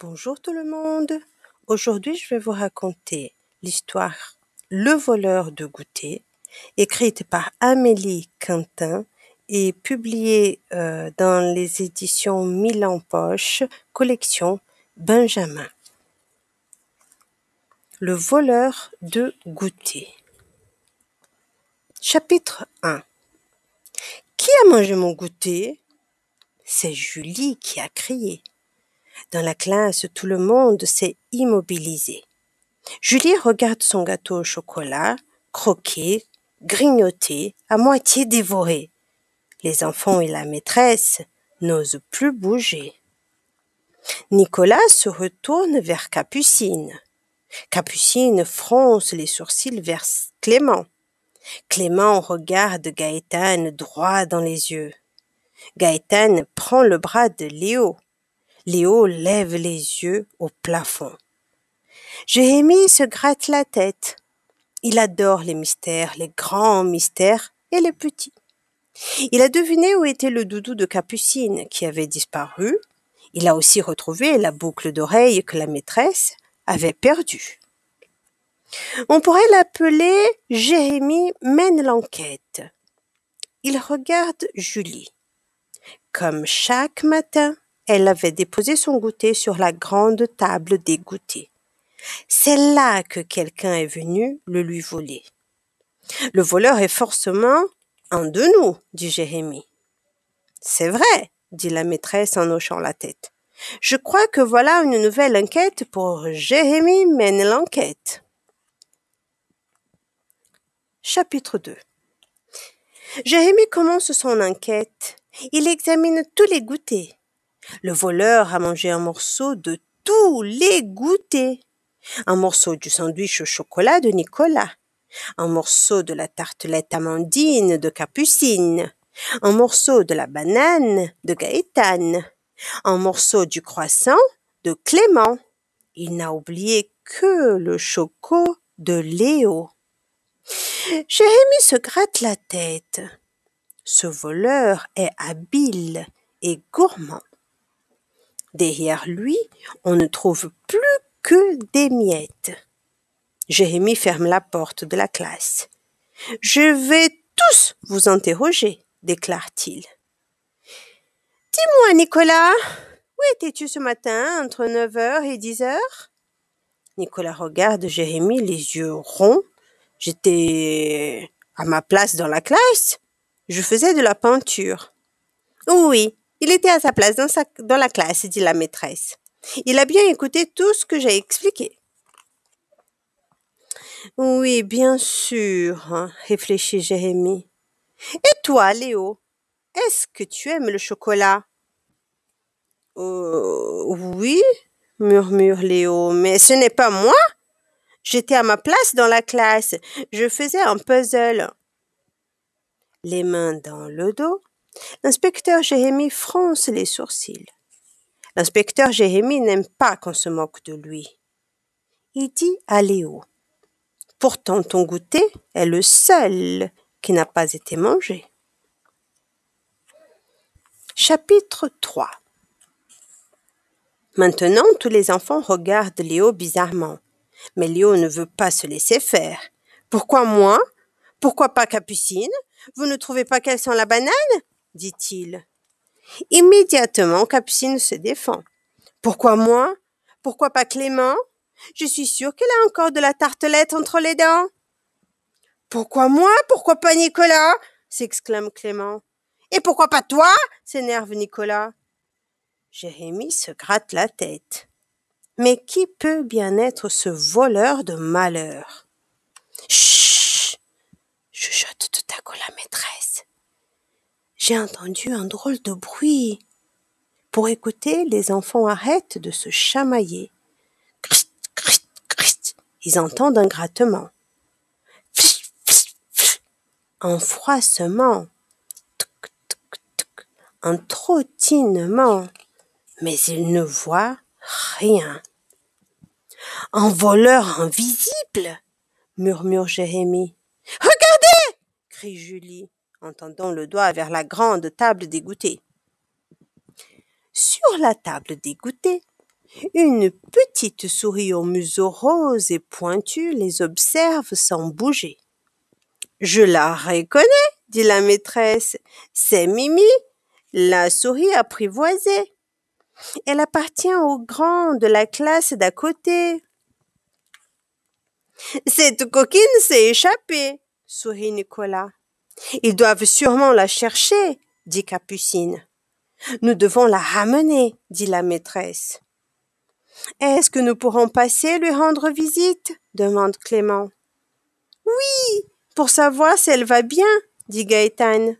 Bonjour tout le monde. Aujourd'hui, je vais vous raconter l'histoire Le voleur de goûter, écrite par Amélie Quintin et publiée euh, dans les éditions Milan Poche, collection Benjamin. Le voleur de goûter. Chapitre 1 Qui a mangé mon goûter C'est Julie qui a crié. Dans la classe, tout le monde s'est immobilisé. Julie regarde son gâteau au chocolat, croqué, grignoté, à moitié dévoré. Les enfants et la maîtresse n'osent plus bouger. Nicolas se retourne vers Capucine. Capucine fronce les sourcils vers Clément. Clément regarde Gaëtane droit dans les yeux. Gaëtane prend le bras de Léo. Léo lève les yeux au plafond. Jérémie se gratte la tête. Il adore les mystères, les grands mystères et les petits. Il a deviné où était le doudou de Capucine qui avait disparu. Il a aussi retrouvé la boucle d'oreille que la maîtresse avait perdue. On pourrait l'appeler Jérémie mène l'enquête. Il regarde Julie. Comme chaque matin, elle avait déposé son goûter sur la grande table des goûters. C'est là que quelqu'un est venu le lui voler. Le voleur est forcément un de nous, dit Jérémie. C'est vrai, dit la maîtresse en hochant la tête. Je crois que voilà une nouvelle enquête pour Jérémie mène l'enquête. Chapitre 2 Jérémie commence son enquête. Il examine tous les goûters. Le voleur a mangé un morceau de tous les goûters. Un morceau du sandwich au chocolat de Nicolas. Un morceau de la tartelette amandine de Capucine. Un morceau de la banane de Gaëtane. Un morceau du croissant de Clément. Il n'a oublié que le choco de Léo. Jérémie se gratte la tête. Ce voleur est habile et gourmand. Derrière lui, on ne trouve plus que des miettes. Jérémie ferme la porte de la classe. Je vais tous vous interroger, déclare-t-il. Dis-moi, Nicolas, où étais-tu ce matin entre 9h et 10h Nicolas regarde Jérémie les yeux ronds. J'étais à ma place dans la classe. Je faisais de la peinture. Oui, il était à sa place dans, la classe, dit la maîtresse. Il a bien écouté tout ce que j'ai expliqué. Oui, bien sûr, hein, réfléchit Jérémie. Et toi, Léo, est-ce que tu aimes le chocolat? Euh, Oui, murmure Léo, mais ce n'est pas moi. J'étais à ma place dans la classe. Je faisais un puzzle. Les mains dans le dos, L'inspecteur Jérémie fronce les sourcils. L'inspecteur Jérémie n'aime pas qu'on se moque de lui. Il dit à Léo Pourtant, ton goûter est le seul qui n'a pas été mangé. Chapitre 3 Maintenant, tous les enfants regardent Léo bizarrement. Mais Léo ne veut pas se laisser faire. Pourquoi moi? Pourquoi pas Capucine? Vous ne trouvez pas qu'elle sent la banane? Dit-il. Immédiatement, Capucine se défend. Pourquoi moi? Pourquoi pas Clément? Je suis sûre qu'elle a encore de la tartelette entre les dents. Pourquoi moi? Pourquoi pas Nicolas? s'exclame Clément. Et pourquoi pas toi? s'énerve Nicolas. Jérémie se gratte la tête. Mais qui peut bien être ce voleur de malheur? Chut chuchote tout à coup la maîtresse. J'ai entendu un drôle de bruit. Pour écouter, les enfants arrêtent de se chamailler. Ils entendent un grattement. Un froissement. Un trottinement. Mais ils ne voient rien. Un voleur invisible, murmure Jérémie. Regardez! crie Julie en tendant le doigt vers la grande table des goûters. Sur la table des Une petite souris au museau rose et pointu les observe sans bouger. Je la reconnais, dit la maîtresse. C'est Mimi, la souris apprivoisée. Elle appartient au grand de la classe d'à côté. Cette coquine s'est échappée, sourit Nicolas. Ils doivent sûrement la chercher, dit Capucine. Nous devons la ramener, dit la maîtresse. Est-ce que nous pourrons passer lui rendre visite? demande Clément. Oui, pour savoir si elle va bien, dit Gaëtane.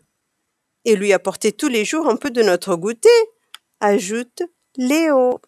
Et lui apporter tous les jours un peu de notre goûter, ajoute Léo.